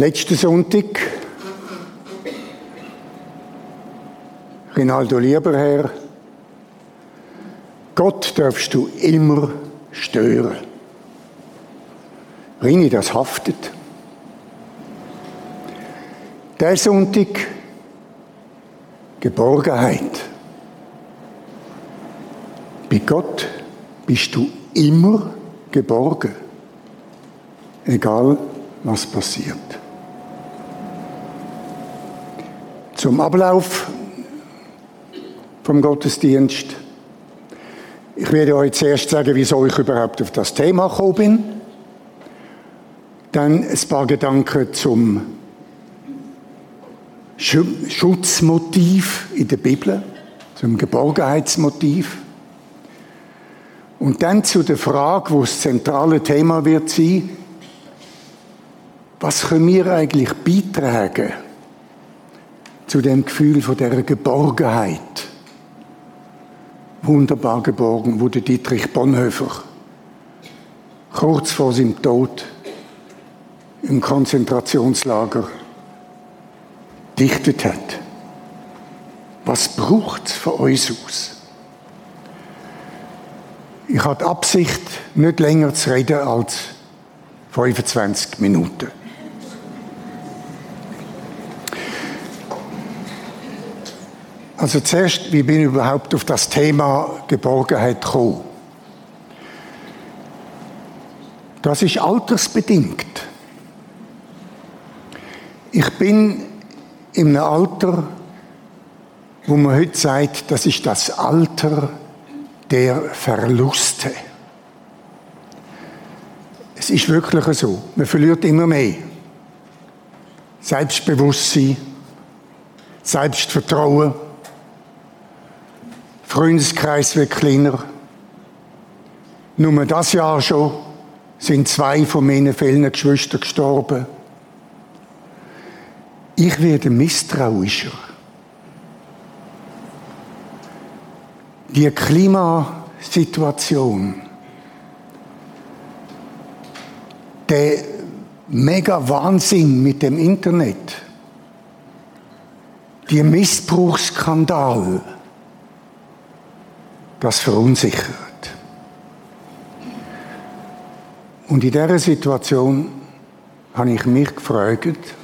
Letzten Sonntag, Rinaldo Lieberherr, Gott darfst du immer stören. Rini, das haftet. Der Sonntag, Geborgenheit. Bei Gott bist du immer geborgen, egal was passiert. Zum Ablauf vom Gottesdienst. Ich werde euch zuerst sagen, wieso ich überhaupt auf das Thema gekommen bin. Dann ein paar Gedanken zum Schutzmotiv in der Bibel, zum Geborgenheitsmotiv. Und dann zu der Frage, wo das zentrale Thema wird sein, was können wir eigentlich beitragen zu dem Gefühl von der Geborgenheit? Wunderbar geborgen, der Dietrich Bonhoeffer kurz vor seinem Tod im Konzentrationslager dichtet hat. Was braucht es von uns aus? Ich habe die Absicht, nicht länger zu reden als 25 Minuten. Also zuerst, wie bin ich überhaupt auf das Thema Geborgenheit gekommen? Das ist altersbedingt. Ich bin in einem Alter, wo man heute sagt, das ist das Alter der Verluste. Es ist wirklich so. Man verliert immer mehr. Selbstbewusstsein, Selbstvertrauen, Freundeskreis wird kleiner. Nur das Jahr schon sind zwei von meinen fehlenden Geschwistern gestorben. Ich werde misstrauischer. die Klimasituation, der mega Wahnsinn mit dem Internet, die Missbrauchsskandal, das verunsichert. Und in dieser Situation habe ich mich gefragt,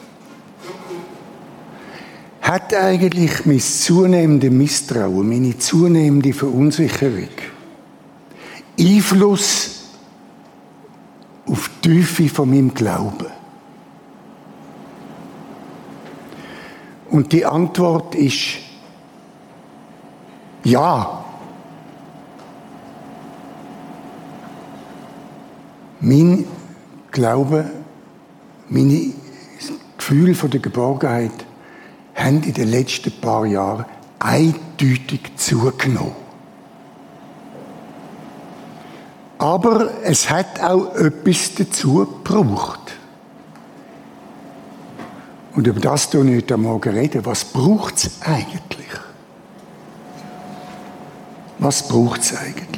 hat eigentlich mein zunehmendes Misstrauen, meine zunehmende Verunsicherung Einfluss auf die Tiefe von meinem Glauben? Und die Antwort ist ja. Mein Glaube, meine Gefühl von der Geborgenheit haben in den letzten paar Jahren eindeutig zugenommen. Aber es hat auch etwas dazu gebraucht. Und über das tue ich heute Morgen reden. Was braucht es eigentlich? Was braucht es eigentlich?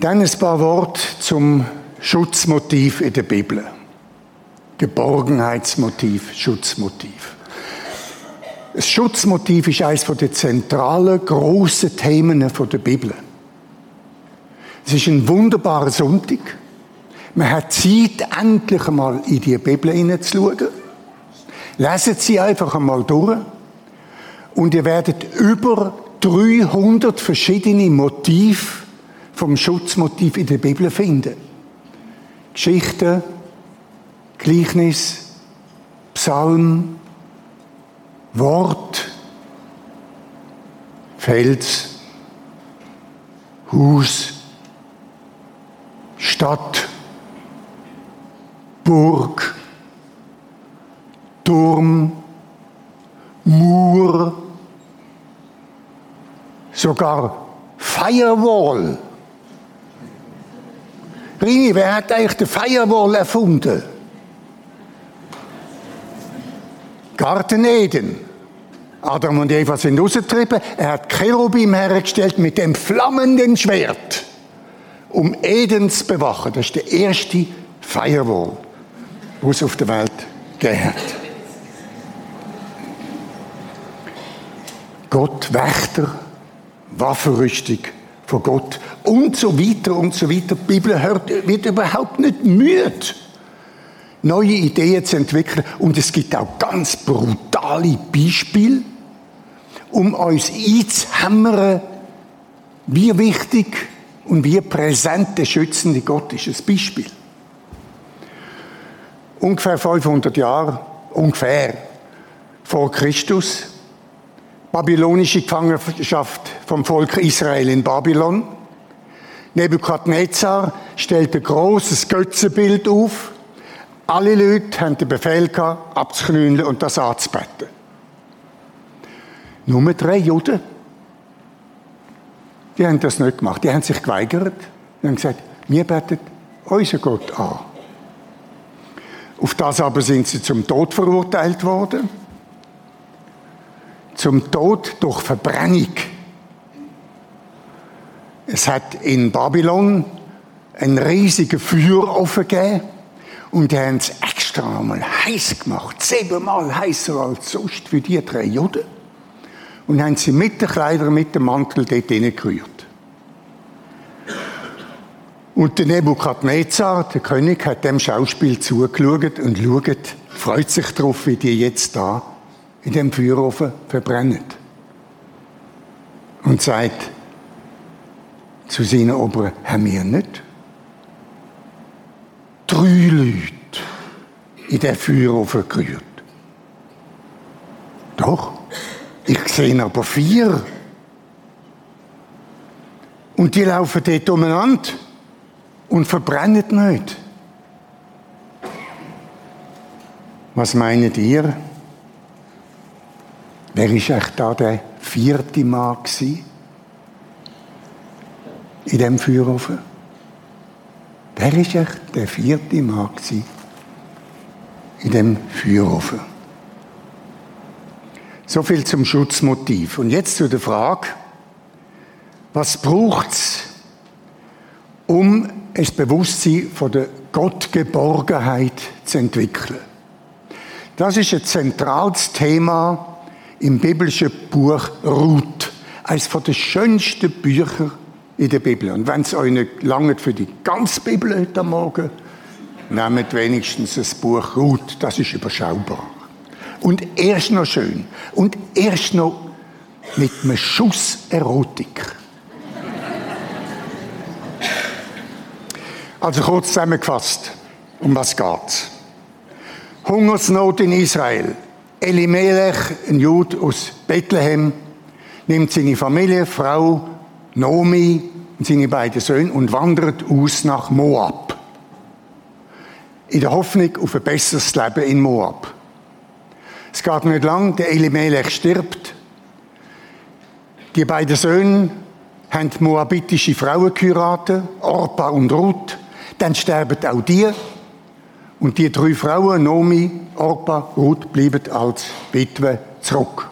Dann ein paar Worte zum Schutzmotiv in der Bibel. Geborgenheitsmotiv, Schutzmotiv. Das Schutzmotiv ist eines der zentralen, grossen Themen der Bibel. Es ist ein wunderbarer Sonntag. Man hat Zeit, endlich einmal in die Bibel hineinzuschauen. Lesen Sie einfach einmal durch. Und ihr werdet über 300 verschiedene Motive vom Schutzmotiv in der Bibel finden. Geschichten, Gleichnis, Psalm, Wort, Fels, Hus, Stadt, Burg, Turm, Mur, sogar Firewall. Rini, wer hat eigentlich die Firewall erfunden? Garten Eden. Adam und Eva sind rausgetrieben. Er hat Cherubim hergestellt mit dem flammenden Schwert. um Eden zu bewachen. Das ist der erste Firewall, den es auf der Welt gegeben hat. Gott, Wächter, Waffenrüstung von Gott und so weiter und so weiter. Die Bibel hört, wird überhaupt nicht müde, neue Ideen zu entwickeln. Und es gibt auch ganz brutale Beispiele, um uns einzuhämmern, wie wichtig und wie präsent der schützende Gott ist. Ein Beispiel. Ungefähr 500 Jahre, ungefähr, vor Christus, babylonische Gefangenschaft vom Volk Israel in Babylon. Nebukadnezar stellt ein großes Götzenbild auf. Alle Leute haben den Befehl gehabt, abzuknüllen und das anzubeten. Nur drei Juden, die haben das nicht gemacht. Die haben sich geweigert. Die haben gesagt, wir beten unser Gott an. Auf das aber sind sie zum Tod verurteilt worden zum Tod durch Verbrennung. Es hat in Babylon einen riesigen Feuerofen gegeben und die haben es extra einmal heiß gemacht, siebenmal heißer als sonst für die drei Juden. Und haben sie mit den Kleidern, mit dem Mantel dort hineingerührt. Und der Nebukadnezar, der König, hat dem Schauspiel zugeschaut und schaut, freut sich darauf, wie die jetzt da in dem Feuerofen verbrennen. Und sagt zu seinen Oberen, haben wir nicht drei Leute in den Feuerofen gerührt? Doch, ich sehe aber vier. Und die laufen dort umeinander und verbrennen nicht. Was meint ihr? Wer war echt da der vierte Mann gewesen? in dem Feuerofen? Wer war echt der vierte Mann gewesen? in dem Feuerofen? So viel zum Schutzmotiv. Und jetzt zu der Frage, was braucht es, um ein Bewusstsein von der Gottgeborgenheit zu entwickeln? Das ist ein zentrales Thema im biblischen Buch Ruth. Eines von den schönsten Bücher in der Bibel. Und wenn es euch nicht langt für die ganze Bibel heute Morgen, nehmt wenigstens das Buch Ruth. Das ist überschaubar. Und erst noch schön. Und erst noch mit einem Schuss Erotik. Also kurz zusammengefasst, um was geht's? Hungersnot in Israel. Elimelech, ein Jude aus Bethlehem, nimmt seine Familie, Frau, Nomi und seine beiden Söhne und wandert aus nach Moab. In der Hoffnung auf ein besseres Leben in Moab. Es geht nicht lang, der Elimelech stirbt. Die beiden Söhne haben moabitische Frauen geheiratet, Orpa und Ruth. Dann sterben auch die und die drei Frauen, Nomi, Orpa, Ruth, bleiben als Witwe zurück.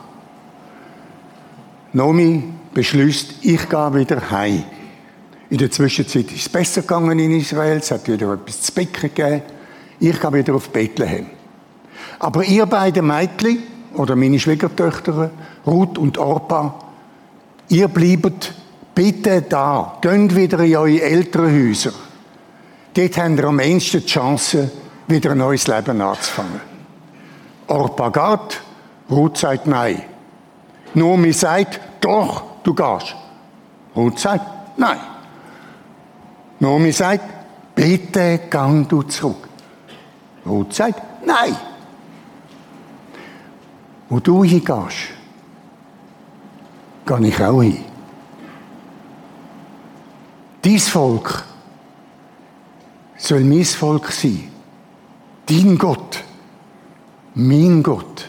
Nomi beschließt, ich gehe wieder heim. In der Zwischenzeit ist es besser gegangen in Israel, es hat wieder etwas zu becken gegeben. Ich gehe wieder auf Bethlehem. Aber ihr beiden Mädchen, oder meine Schwiegertöchter, Ruth und Orpa, ihr bleibt bitte da. Geht wieder in eure Elternhäuser. Dort habt ihr am ehesten die Chance, wieder ein neues Leben anzufangen. Orpa geht, Ruth sagt nein. Nomi sagt, doch, du gehst. Ruth sagt, nein. Nomi sagt, bitte gang du zurück. Ruth sagt, nein. Wo du hingehst, gehe ich auch hin. Dies Volk soll mein Volk sein dein Gott, mein Gott.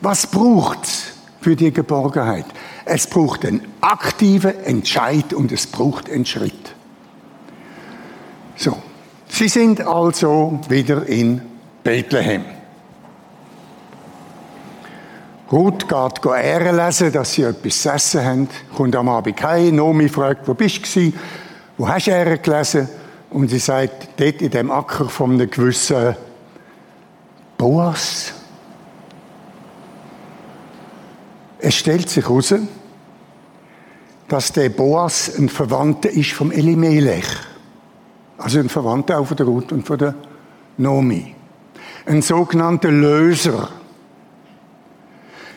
Was braucht's für die Geborgenheit? Es braucht einen aktiven Entscheid und es braucht einen Schritt. So, sie sind also wieder in Bethlehem. Ruth geht Ehren lesen, dass sie etwas zu essen haben, kommt am Abend heim, Nomi fragt, wo bist du Wo hast du er gelesen? Und sie sagt, dort in dem Acker von einem gewissen Boas. Es stellt sich heraus, dass der Boas ein Verwandter ist vom Elimelech. Also ein Verwandter auch von der Ruth und von der Nomi. Ein sogenannter Löser.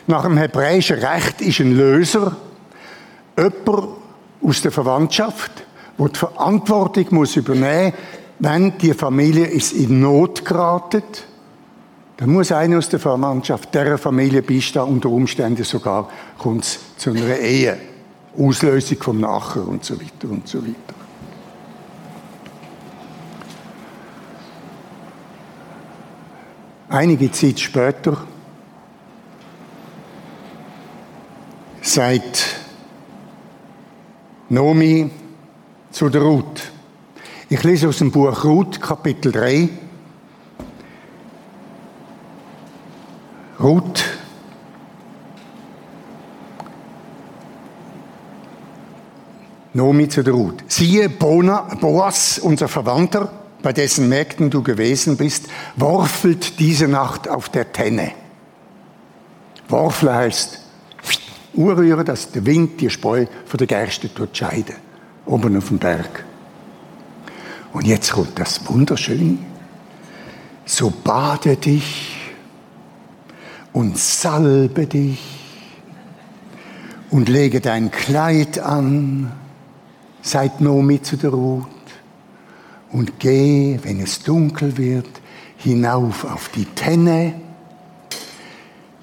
Nach dem hebräischen Recht ist ein Löser jemand aus der Verwandtschaft, der die Verantwortung muss übernehmen muss, wenn die Familie ist in Not geraten. Dann muss einer aus der Verwandtschaft dieser Familie beistehen, unter Umständen sogar kommt es zu einer Ehe. Auslösung vom Nachher und so weiter und so weiter. Einige Zeit später sagt Nomi zu der Ruth. Ich lese aus dem Buch Ruth, Kapitel 3. Ruth Nomi zu der Ruth. Siehe, Boas, unser Verwandter, bei dessen Mägden du gewesen bist, worfelt diese Nacht auf der Tenne. Worfle heißt urrühren, dass der Wind die Spreu von der Gerste tut scheiden. Oben auf dem Berg. Und jetzt kommt das Wunderschöne. So bade dich und salbe dich und lege dein Kleid an Seid Nomi zu der Ruth und geh, wenn es dunkel wird, hinauf auf die Tenne.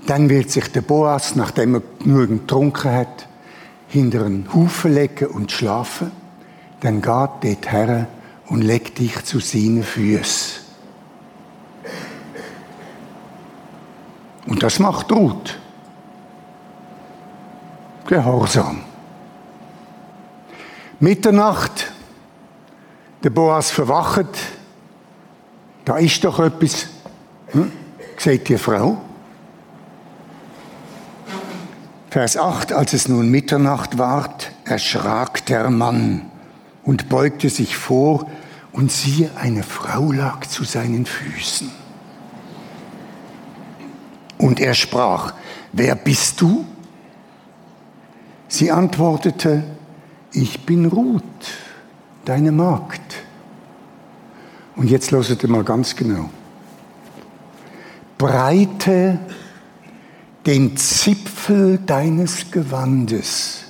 Dann wird sich der Boas, nachdem er genügend getrunken hat, hinter einen Haufen legen und schlafen. Dann geht dort her und legt dich zu seinen Füßen. Und das macht Ruth. Gehorsam. Mitternacht, der Boas verwacht, da ist doch etwas, hm? sagt die Frau. Vers 8, als es nun Mitternacht ward, erschrak der Mann und beugte sich vor, und siehe, eine Frau lag zu seinen Füßen. Und er sprach, wer bist du? Sie antwortete, ich bin Ruth, deine Magd. Und jetzt loset ihr mal ganz genau. Breite den Zipfel deines Gewandes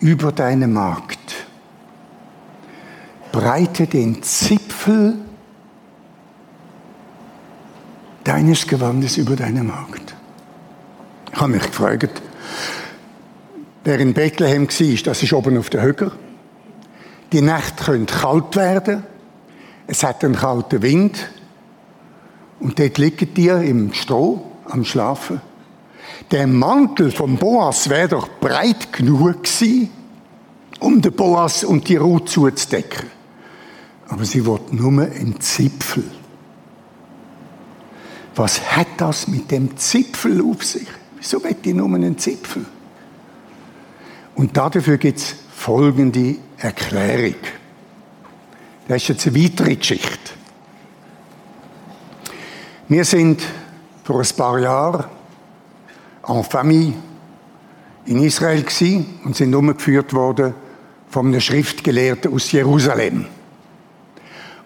über deine Magd. Breite den Zipfel deines Gewandes über deine Magd. Ich habe mich gefragt, Wer in Bethlehem war, das ist oben auf der Höhe. Die Nächte können kalt werden. Es hat einen kalten Wind. Und dort liegen die im Stroh am Schlafen. Der Mantel vom Boas wäre doch breit genug gewesen, um den Boas und die Ruhe zuzudecken. Aber sie wollte nur einen Zipfel. Was hat das mit dem Zipfel auf sich? Wieso will ich nur einen Zipfel? Und dafür gibt es folgende Erklärung. Das ist jetzt eine weitere Geschichte. Wir sind vor ein paar Jahren en famille in Israel und sind umgeführt worden von einem Schriftgelehrten aus Jerusalem.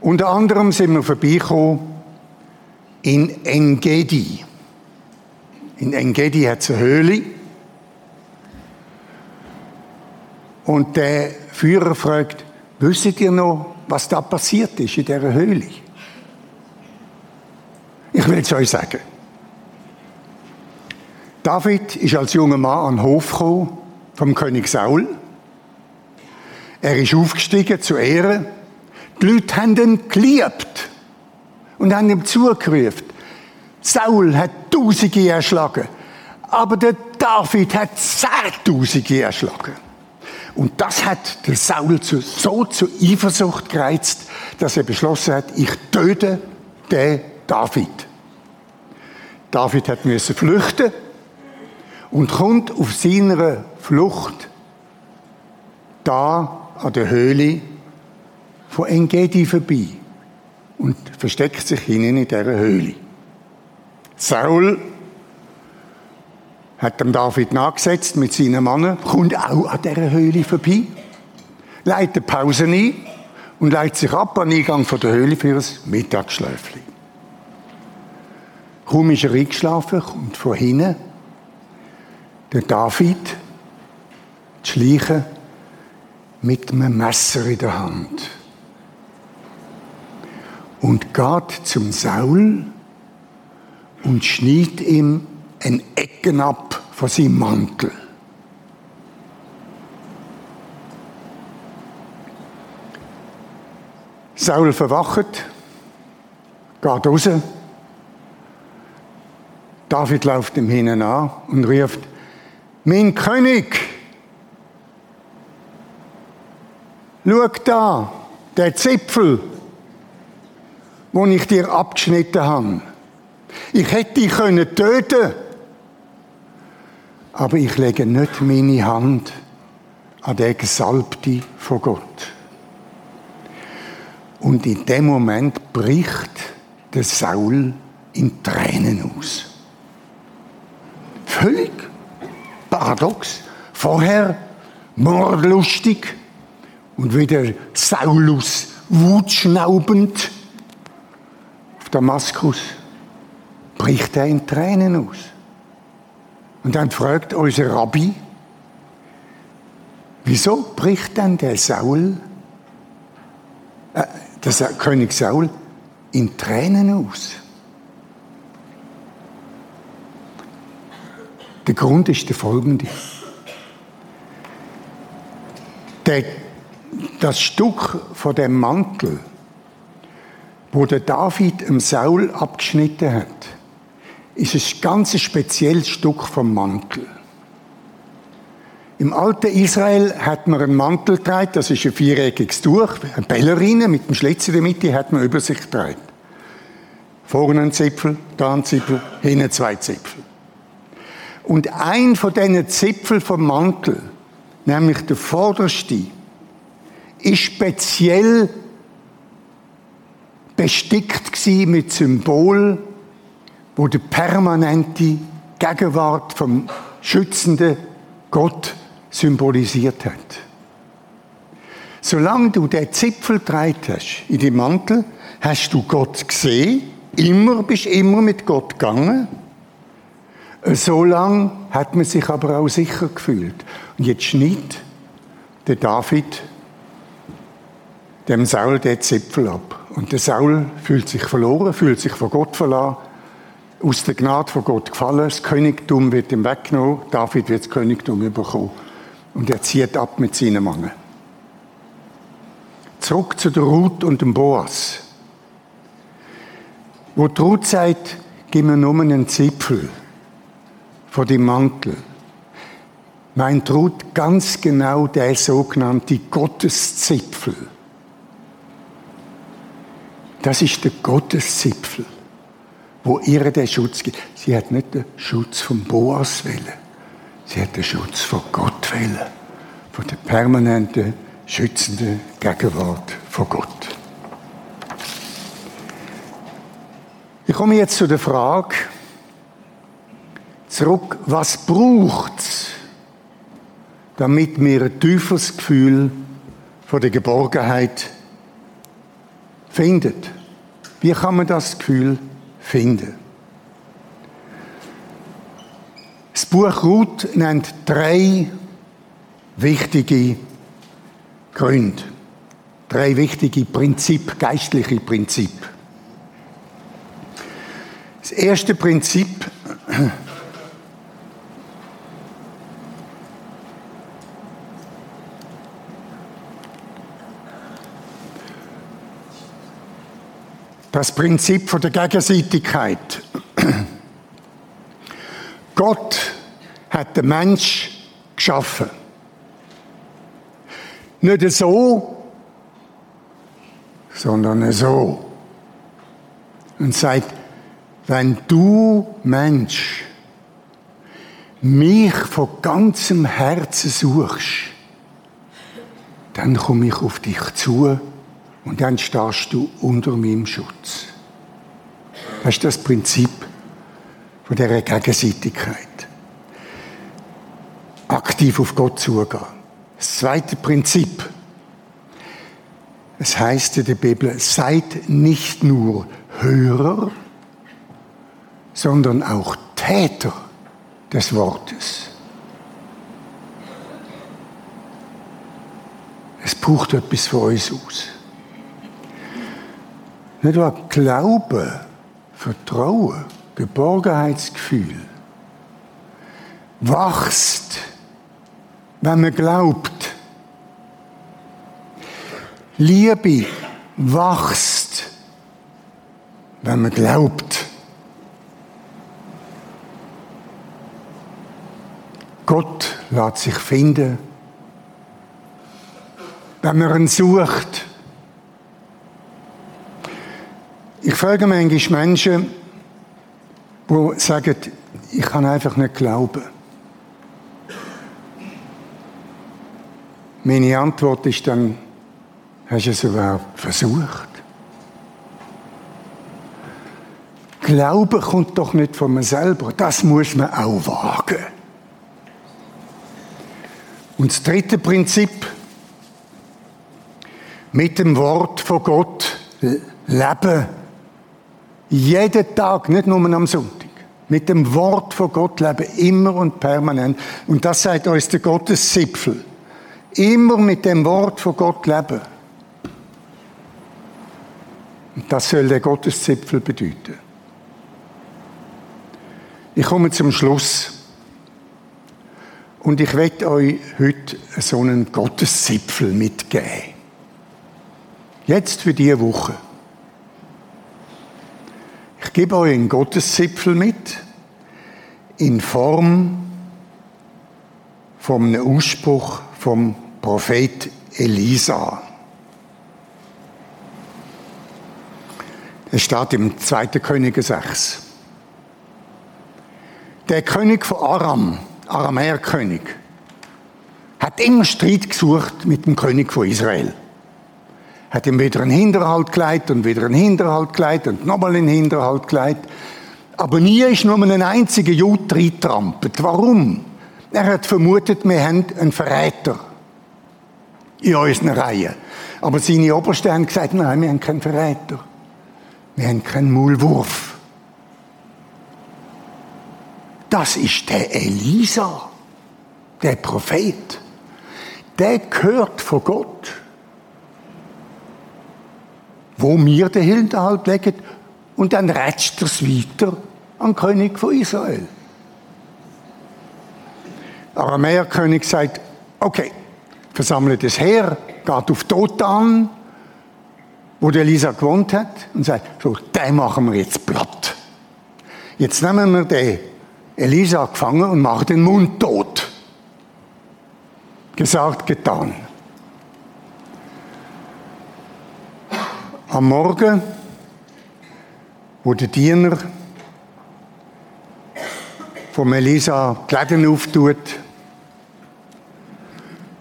Unter anderem sind wir vorbeigekommen in Engedi. In Engedi hat es eine Höhle Und der Führer fragt, wisst ihr noch, was da passiert ist in dieser Höhle? Ich will es euch sagen. David ist als junger Mann an den Hof gekommen vom König Saul. Er ist aufgestiegen zu Ehren. Die Leute haben ihn geliebt und haben ihm zugerufen. Saul hat Tausende erschlagen, aber der David hat Zehntausende erschlagen. Und das hat der Saul zu, so zu Eifersucht gereizt, dass er beschlossen hat, ich töte den David. David hat müssen flüchten und kommt auf seiner Flucht da an der Höhle von Engedi vorbei und versteckt sich hinten in dieser Höhle. Saul hat dem David nachgesetzt mit seinen Mannen, kommt auch an dieser Höhle vorbei, leitet Pause ein und leitet sich ab an den Eingang der Höhle für ein Mittagsschläfchen. Kaum ist er eingeschlafen, kommt von hinten der David schleichen mit einem Messer in der Hand und geht zum Saul und schneidet ihm ein Ecken ab von seinem Mantel. Saul verwacht, geht raus. David läuft ihm hinten an und ruft, mein König, schau da, der Zipfel, wo ich dir abgeschnitten habe. Ich hätte dich können töten aber ich lege nicht meine Hand an den Gesalbte von Gott. Und in dem Moment bricht der Saul in Tränen aus. Völlig paradox. Vorher mordlustig und wieder Saulus wutschnaubend Damaskus bricht er in Tränen aus. Und dann fragt unser Rabbi, wieso bricht dann der Saul, äh, der König Saul, in Tränen aus? Der Grund ist der folgende. Der, das Stück von dem Mantel, wo der David im Saul abgeschnitten hat, ist ein ganz spezielles Stück vom Mantel. Im alten Israel hat man einen Mantel getragen, das ist ein viereckiges Tuch, eine Ballerine mit einem Schlitz in der Mitte hat man über sich getragen. Vorne ein Zipfel, da ein Zipfel, hinten zwei Zipfel. Und ein von diesen Zipfeln vom Mantel, nämlich der vorderste, ist speziell bestickt mit Symbol wo die permanente Gegenwart vom schützenden Gott symbolisiert hat. Solange du den Zipfel getragen hast in dem Mantel, hast du Gott gesehen, immer, bist immer mit Gott gegangen. So lange hat man sich aber auch sicher gefühlt. Und jetzt schneidet der David dem Saul den Zipfel ab. Und der Saul fühlt sich verloren, fühlt sich von Gott verlassen aus der Gnade von Gott gefallen. Das Königtum wird ihm weggenommen. David wird das Königtum bekommen. Und er zieht ab mit seinen Mann. Zurück zu der Ruth und dem Boas. Wo die Ruth sagt, gib mir nur einen Zipfel von dem Mantel, meint Ruth ganz genau der sogenannte Gotteszipfel. Das ist der Gotteszipfel wo ihr den Schutz gibt. Sie hat nicht den Schutz vom Boas wählen. Sie hat den Schutz von Gott wählen. Von der permanenten, schützenden Gegenwart von Gott. Ich komme jetzt zu der Frage zurück, was braucht es, damit wir ein tieferes Gefühl von der Geborgenheit findet? Wie kann man das Gefühl finden. Das Buch Ruth nennt drei wichtige Gründe, drei wichtige Prinzip, geistliche Prinzip. Das erste Prinzip Das Prinzip von der Gegenseitigkeit. Gott hat den Mensch geschaffen. Nicht so, sondern so. Und sagt, wenn du Mensch mich von ganzem Herzen suchst, dann komme ich auf dich zu Und dann stehst du unter meinem Schutz. Das ist das Prinzip von dieser Gegenseitigkeit. Aktiv auf Gott zugehen. Das zweite Prinzip. Es heißt in der Bibel, seid nicht nur Hörer, sondern auch Täter des Wortes. Es braucht etwas von uns aus. Nicht wahr? Glaube, Vertrauen, Geborgenheitsgefühl wachst, wenn man glaubt. Liebe wachst, wenn man glaubt. Gott lässt sich finden, wenn man ihn sucht. Ich frage manchmal Menschen, die sagen, ich kann einfach nicht glauben. Meine Antwort ist dann, hast du es überhaupt versucht? Glauben kommt doch nicht von mir selber, das muss man auch wagen. Und das dritte Prinzip, mit dem Wort von Gott leben. Jeden Tag, nicht nur am Sonntag. Mit dem Wort von Gott leben, immer und permanent. Und das sagt uns der Gotteszipfel. Immer mit dem Wort von Gott leben. Und das soll der Gotteszipfel bedeuten. Ich komme zum Schluss. Und ich werde euch heute so einen Gotteszipfel mitgeben. Jetzt für diese Woche. Ich gebe euch einen Gotteszipfel mit in Form vom Ausspruch vom Prophet Elisa. Es steht im 2. Könige 6. Der König von Aram, Aramäerkönig, hat immer Streit gesucht mit dem König von Israel hat ihm wieder einen Hinterhalt geleitet und wieder einen Hinterhalt geleitet und nochmal einen Hinterhalt geleitet. Aber nie ist nur ein einziger Jude reintrampelt. Warum? Er hat vermutet, wir haben einen Verräter in unseren Reihen. Aber seine Obersten haben gesagt, nein, wir haben keinen Verräter. Wir haben keinen Maulwurf. Das ist der Elisa, der Prophet. Der gehört von Gott wo wir den Hinterhalt legen, und dann rätscht er es weiter an den König von Israel. Der Aramäerkönig sagt, okay, versammelt es her, geht auf Dothan, wo der Elisa gewohnt hat, und sagt, so, den machen wir jetzt platt. Jetzt nehmen wir den Elisa gefangen und machen den Mund tot. Gesagt, getan. Am Morgen, wo der Diener von Elisa die Läden auftut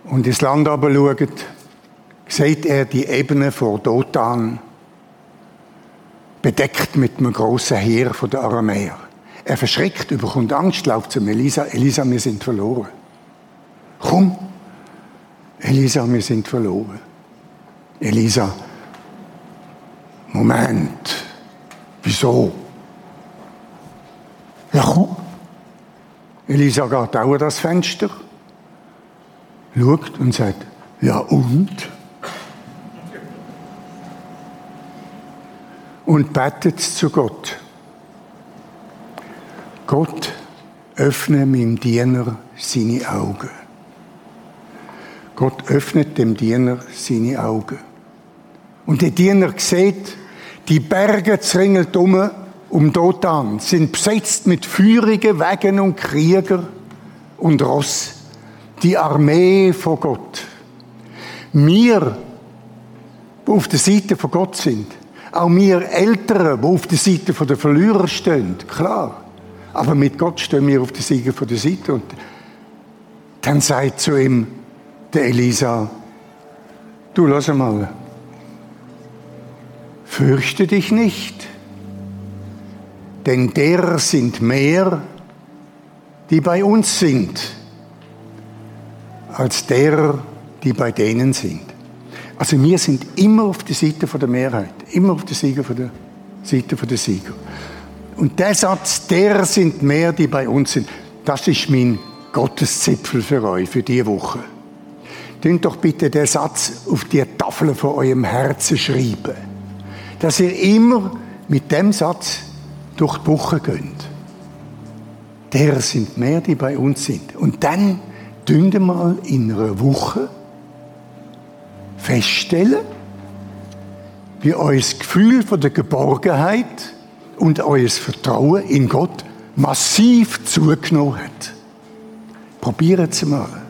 und ins Land schaut, sieht er die Ebene vor Dothan, bedeckt mit einem grossen Heer der Aramäer. Er verschreckt, überkommt Angst, läuft zu Elisa. Elisa, wir sind verloren. Komm, Elisa, wir sind verloren. Elisa, Moment, wieso? Ja, komm. Elisa geht auch an das Fenster, schaut und sagt, ja und? Und betet zu Gott. Gott, öffne meinem Diener seine Augen. Gott öffnet dem Diener seine Augen. Und der Diener sieht, die Berge um, um Dothan sind besetzt mit feurigen Wegen und Krieger und Ross. Die Armee von Gott. Wir, die auf der Seite von Gott sind, auch wir Älteren, die auf der Seite der Verlierer stehen, klar. Aber mit Gott stehen wir auf der Seite von der Seite. Und dann sagt zu ihm der Elisa, du lass mal, fürchte dich nicht, denn derer sind mehr, die bei uns sind, als derer, die bei denen sind. Also wir sind immer auf der Seite der Mehrheit, immer auf der Sieger von der Seite der Sieger. Und der Satz, derer sind mehr, die bei uns sind, das ist mein Gotteszipfel für euch, für diese Woche. Tun doch bitte den Satz auf die Tafel von eurem Herzen schreiben. Dass ihr immer mit dem Satz durch die Woche geht. Der sind mehr, die bei uns sind. Und dann wir mal in einer Woche feststellen, wie euer Gefühl von der Geborgenheit und euer Vertrauen in Gott massiv zugenommen hat. Probiert es mal.